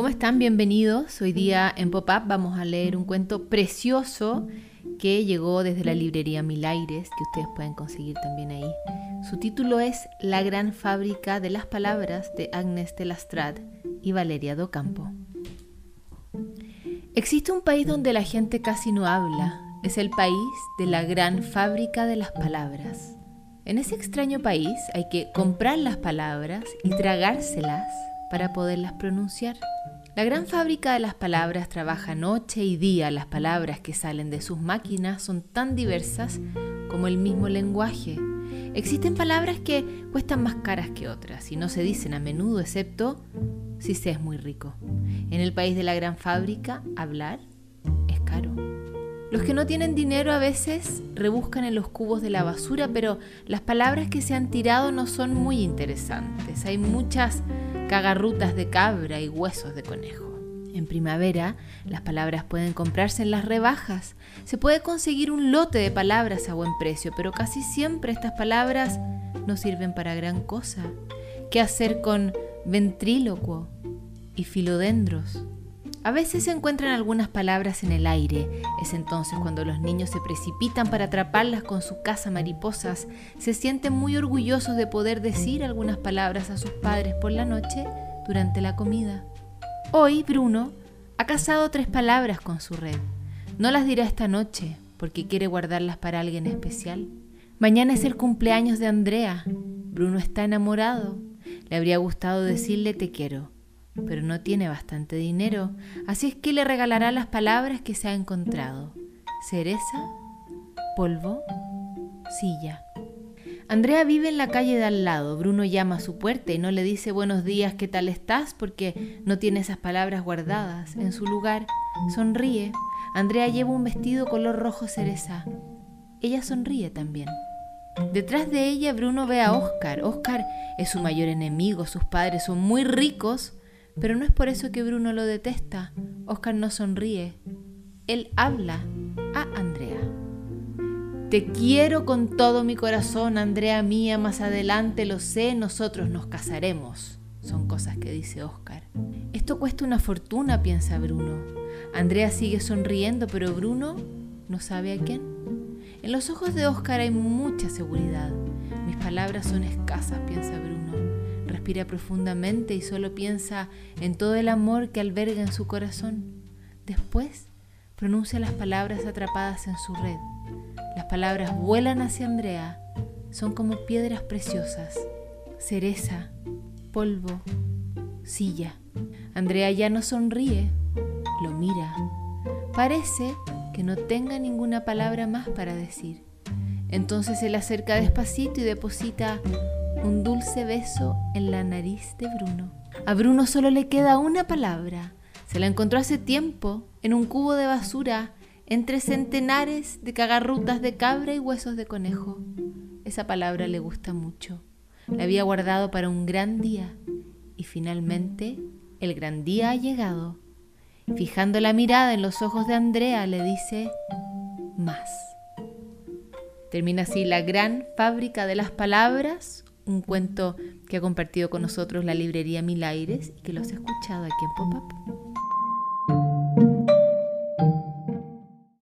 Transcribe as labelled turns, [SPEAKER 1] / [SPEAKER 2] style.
[SPEAKER 1] ¿Cómo están? Bienvenidos. Hoy día en Pop-Up vamos a leer un cuento precioso que llegó desde la librería Milaires, que ustedes pueden conseguir también ahí. Su título es La gran fábrica de las palabras de Agnes de Lastrade y Valeria Docampo. Existe un país donde la gente casi no habla. Es el país de la gran fábrica de las palabras. En ese extraño país hay que comprar las palabras y tragárselas para poderlas pronunciar. La gran fábrica de las palabras trabaja noche y día. Las palabras que salen de sus máquinas son tan diversas como el mismo lenguaje. Existen palabras que cuestan más caras que otras y no se dicen a menudo excepto si se es muy rico. En el país de la gran fábrica, hablar es caro. Los que no tienen dinero a veces rebuscan en los cubos de la basura, pero las palabras que se han tirado no son muy interesantes. Hay muchas cagarrutas de cabra y huesos de conejo. En primavera, las palabras pueden comprarse en las rebajas. Se puede conseguir un lote de palabras a buen precio, pero casi siempre estas palabras no sirven para gran cosa. ¿Qué hacer con ventrílocuo y filodendros? A veces se encuentran algunas palabras en el aire. Es entonces cuando los niños se precipitan para atraparlas con su caza mariposas. Se sienten muy orgullosos de poder decir algunas palabras a sus padres por la noche durante la comida. Hoy Bruno ha cazado tres palabras con su red. No las dirá esta noche porque quiere guardarlas para alguien especial. Mañana es el cumpleaños de Andrea. Bruno está enamorado. Le habría gustado decirle te quiero pero no tiene bastante dinero, así es que le regalará las palabras que se ha encontrado. Cereza, polvo, silla. Andrea vive en la calle de al lado. Bruno llama a su puerta y no le dice buenos días, ¿qué tal estás? porque no tiene esas palabras guardadas. En su lugar, sonríe. Andrea lleva un vestido color rojo cereza. Ella sonríe también. Detrás de ella Bruno ve a Oscar. Oscar es su mayor enemigo, sus padres son muy ricos pero no es por eso que Bruno lo detesta. Oscar no sonríe. Él habla a Andrea. Te quiero con todo mi corazón, Andrea mía, más adelante lo sé, nosotros nos casaremos. Son cosas que dice Oscar. Esto cuesta una fortuna, piensa Bruno. Andrea sigue sonriendo, pero Bruno no sabe a quién. En los ojos de Oscar hay mucha seguridad. Mis palabras son escasas, piensa Bruno. Respira profundamente y solo piensa en todo el amor que alberga en su corazón. Después pronuncia las palabras atrapadas en su red. Las palabras vuelan hacia Andrea. Son como piedras preciosas. Cereza, polvo, silla. Andrea ya no sonríe, lo mira. Parece que no tenga ninguna palabra más para decir. Entonces él acerca despacito y deposita un dulce beso en la nariz de Bruno. A Bruno solo le queda una palabra. Se la encontró hace tiempo en un cubo de basura entre centenares de cagarrutas de cabra y huesos de conejo. Esa palabra le gusta mucho. La había guardado para un gran día y finalmente el gran día ha llegado. Fijando la mirada en los ojos de Andrea le dice más. Termina así la gran fábrica de las palabras un cuento que ha compartido con nosotros la librería Mil Aires y que los he escuchado aquí en Pop-Up.